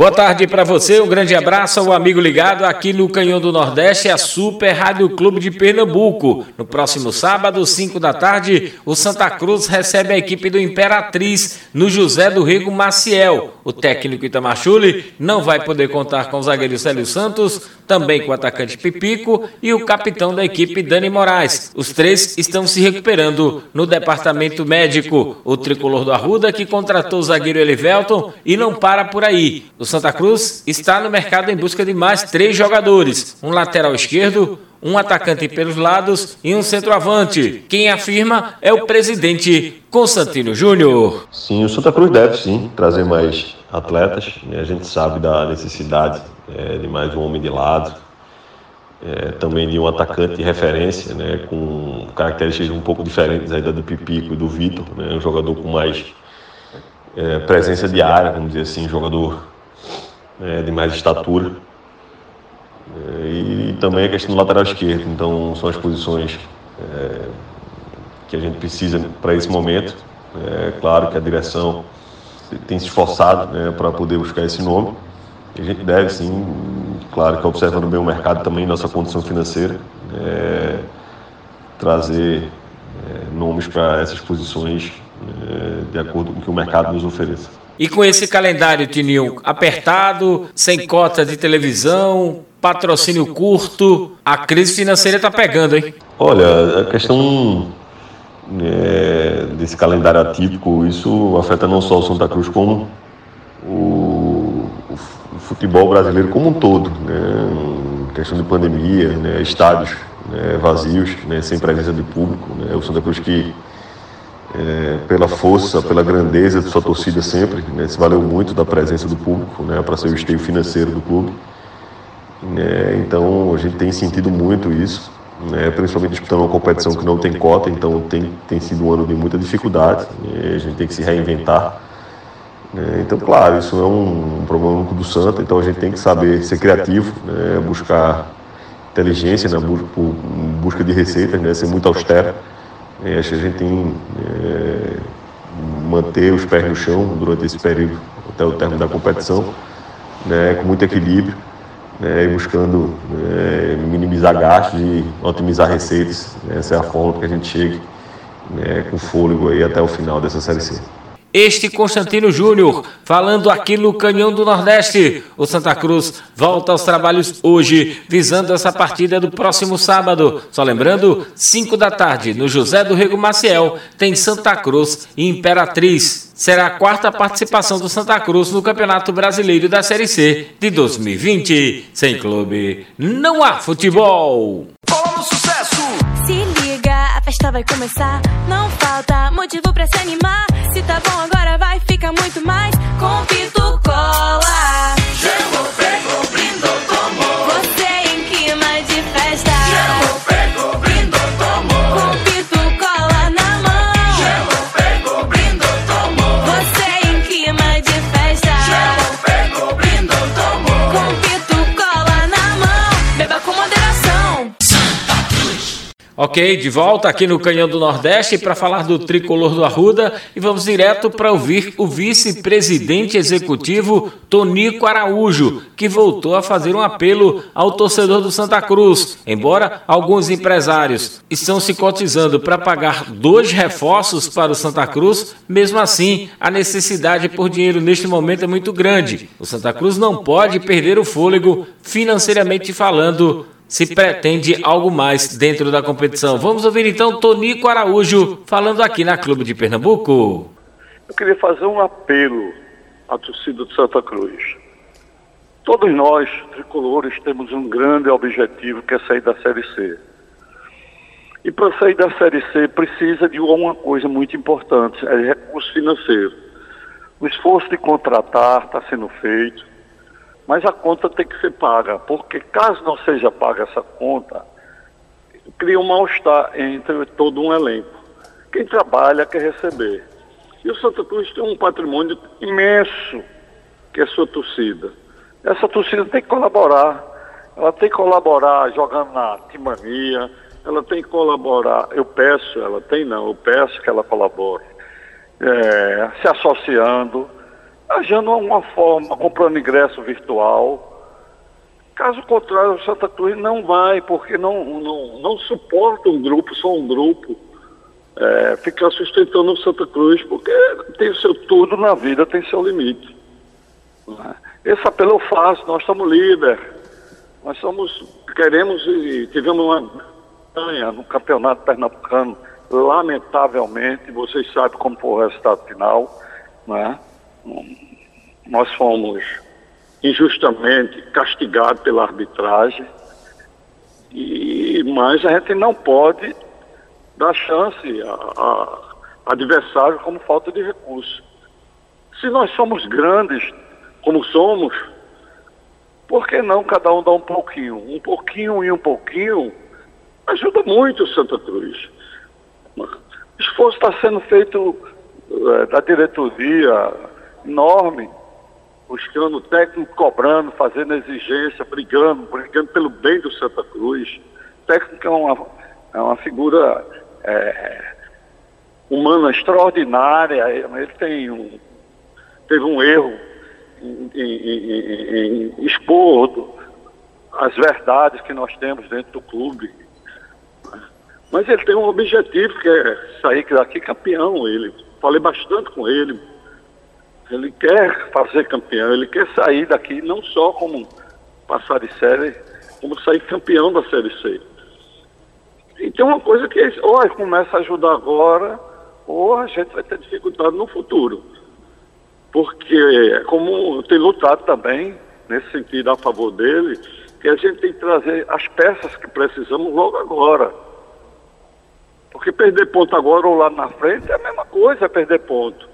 Boa tarde para você, um grande abraço ao amigo ligado aqui no Canhão do Nordeste, a Super Rádio Clube de Pernambuco. No próximo sábado, 5 da tarde, o Santa Cruz recebe a equipe do Imperatriz no José do Rego Maciel. O técnico Itamachule não vai poder contar com o zagueiro Célio Santos, também com o atacante Pipico e o capitão da equipe Dani Moraes. Os três estão se recuperando no departamento médico. O tricolor do Arruda que contratou o zagueiro Elivelton e não para por aí. O Santa Cruz está no mercado em busca de mais três jogadores: um lateral esquerdo, um atacante pelos lados e um centroavante. Quem afirma é o presidente Constantino Júnior. Sim, o Santa Cruz deve sim trazer mais atletas. Né? A gente sabe da necessidade é, de mais um homem de lado, é, também de um atacante de referência, né? com características um pouco diferentes aí da do Pipico e do Vitor, né? um jogador com mais é, presença de área, vamos dizer assim, jogador é, de mais estatura. É, e também a questão do lateral esquerdo. Então, são as posições é, que a gente precisa para esse momento. É claro que a direção tem se esforçado né, para poder buscar esse nome. E a gente deve, sim, claro que observando bem o mercado também, nossa condição financeira, é, trazer é, nomes para essas posições é, de acordo com o que o mercado nos ofereça. E com esse calendário, Tininho, apertado, sem cota de televisão, patrocínio curto, a crise financeira está pegando, hein? Olha, a questão é, desse calendário atípico, isso afeta não só o Santa Cruz, como o, o futebol brasileiro como um todo. Né? Questão de pandemia, né? estádios né? vazios, né? sem presença de público. Né? O Santa Cruz que é, pela força, pela grandeza de sua torcida sempre, né, se valeu muito da presença do público né, para ser o esteio financeiro do clube. É, então a gente tem sentido muito isso, né, principalmente disputando uma competição que não tem cota, então tem, tem sido um ano de muita dificuldade, né, a gente tem que se reinventar. Né, então, claro, isso é um, problema único do Santa, então a gente tem que saber ser criativo, buscar inteligência na busca, de receitas, ser muito austero é, acho que a gente tem é, manter os pés no chão durante esse período até o término da competição, né, com muito equilíbrio, né, buscando é, minimizar gastos e otimizar receitas. Essa é a forma que a gente chegue né, com fôlego aí até o final dessa Série C. Este Constantino Júnior, falando aqui no Canhão do Nordeste. O Santa Cruz volta aos trabalhos hoje, visando essa partida do próximo sábado. Só lembrando, 5 da tarde, no José do Rego Maciel, tem Santa Cruz e Imperatriz. Será a quarta participação do Santa Cruz no Campeonato Brasileiro da Série C de 2020. Sem clube, não há futebol. Festa vai começar. Não falta motivo pra se animar. Se tá bom agora vai ficar muito mais. Com Ok, de volta aqui no Canhão do Nordeste para falar do tricolor do Arruda e vamos direto para ouvir o vice-presidente executivo Tonico Araújo, que voltou a fazer um apelo ao torcedor do Santa Cruz. Embora alguns empresários estão se cotizando para pagar dois reforços para o Santa Cruz, mesmo assim a necessidade por dinheiro neste momento é muito grande. O Santa Cruz não pode perder o fôlego financeiramente falando se pretende algo mais dentro da competição. Vamos ouvir então Tonico Araújo falando aqui na Clube de Pernambuco. Eu queria fazer um apelo à torcida do Santa Cruz. Todos nós, tricolores, temos um grande objetivo que é sair da Série C. E para sair da Série C precisa de uma coisa muito importante, é recurso financeiro. O esforço de contratar está sendo feito, mas a conta tem que ser paga, porque caso não seja paga essa conta, cria um mal-estar entre todo um elenco. Quem trabalha quer receber. E o Santa Cruz tem um patrimônio imenso, que é sua torcida. Essa torcida tem que colaborar. ela tem que colaborar jogando na timania, ela tem que colaborar, eu peço, ela tem não, eu peço que ela colabore, é, se associando, agindo de uma forma, comprando ingresso virtual. Caso contrário, o Santa Cruz não vai, porque não, não, não suporta um grupo, só um grupo, é, ficar sustentando o Santa Cruz, porque tem seu tudo na vida, tem seu limite. Né? Esse apelo eu faço, nós somos líder, nós somos, queremos e tivemos uma campanha no campeonato pernambucano, lamentavelmente, vocês sabem como foi o resultado final, né? Nós fomos injustamente castigados pela arbitragem, e, mas a gente não pode dar chance a, a, adversário como falta de recurso. Se nós somos grandes, como somos, por que não cada um dá um pouquinho? Um pouquinho e um pouquinho ajuda muito o Santa Cruz. O esforço está sendo feito é, da diretoria enorme, buscando técnico cobrando, fazendo exigência, brigando, brigando pelo bem do Santa Cruz. O técnico é uma, é uma figura é, humana extraordinária, ele tem um, teve um erro em, em, em expor as verdades que nós temos dentro do clube. Mas ele tem um objetivo que é sair daqui campeão. Ele falei bastante com ele. Ele quer fazer campeão, ele quer sair daqui não só como passar de série, como sair campeão da série C. E tem uma coisa que ou começa a ajudar agora, ou a gente vai ter dificuldade no futuro. Porque, como tem lutado também, nesse sentido, a favor dele, que a gente tem que trazer as peças que precisamos logo agora. Porque perder ponto agora ou lá na frente é a mesma coisa, é perder ponto.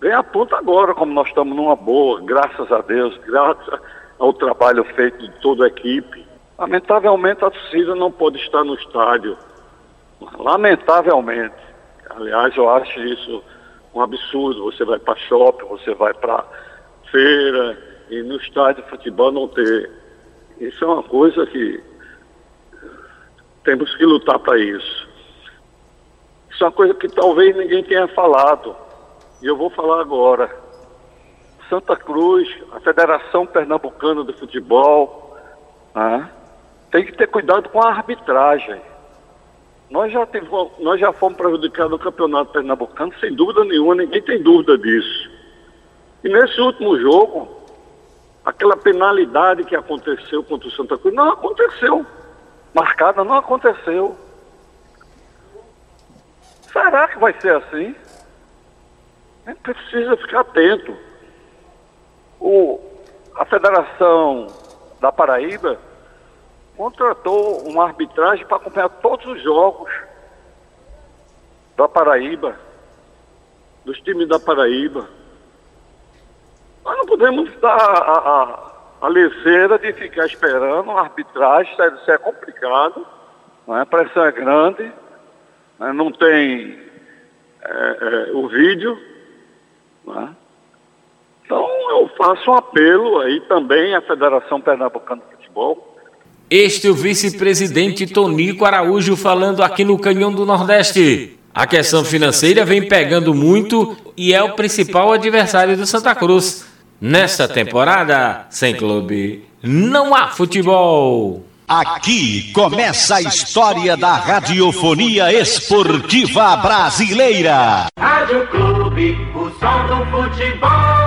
Ganhar ponto agora, como nós estamos numa boa, graças a Deus, graças ao trabalho feito de toda a equipe. Lamentavelmente a torcida não pode estar no estádio. Lamentavelmente. Aliás, eu acho isso um absurdo. Você vai para shopping, você vai para feira e no estádio de futebol não ter. Isso é uma coisa que temos que lutar para isso. Isso é uma coisa que talvez ninguém tenha falado. E eu vou falar agora. Santa Cruz, a Federação Pernambucana de Futebol, né, tem que ter cuidado com a arbitragem. Nós já, tivemos, nós já fomos prejudicados no Campeonato Pernambucano, sem dúvida nenhuma, ninguém tem dúvida disso. E nesse último jogo, aquela penalidade que aconteceu contra o Santa Cruz não aconteceu. Marcada não aconteceu. Será que vai ser assim? Gente precisa ficar atento. O, a Federação da Paraíba contratou uma arbitragem para acompanhar todos os jogos da Paraíba, dos times da Paraíba. Nós não podemos dar a, a, a de ficar esperando a arbitragem, isso é complicado, não é? a pressão é grande, né? não tem é, é, o vídeo. Não é? Então eu faço um apelo aí também à Federação Pernambucana de Futebol este é o vice-presidente Tonico Araújo falando aqui no Canhão do Nordeste. A questão financeira vem pegando muito e é o principal adversário do Santa Cruz. Nesta temporada, sem clube, não há futebol. Aqui começa a história da radiofonia esportiva brasileira. Rádio Clube, o som do futebol.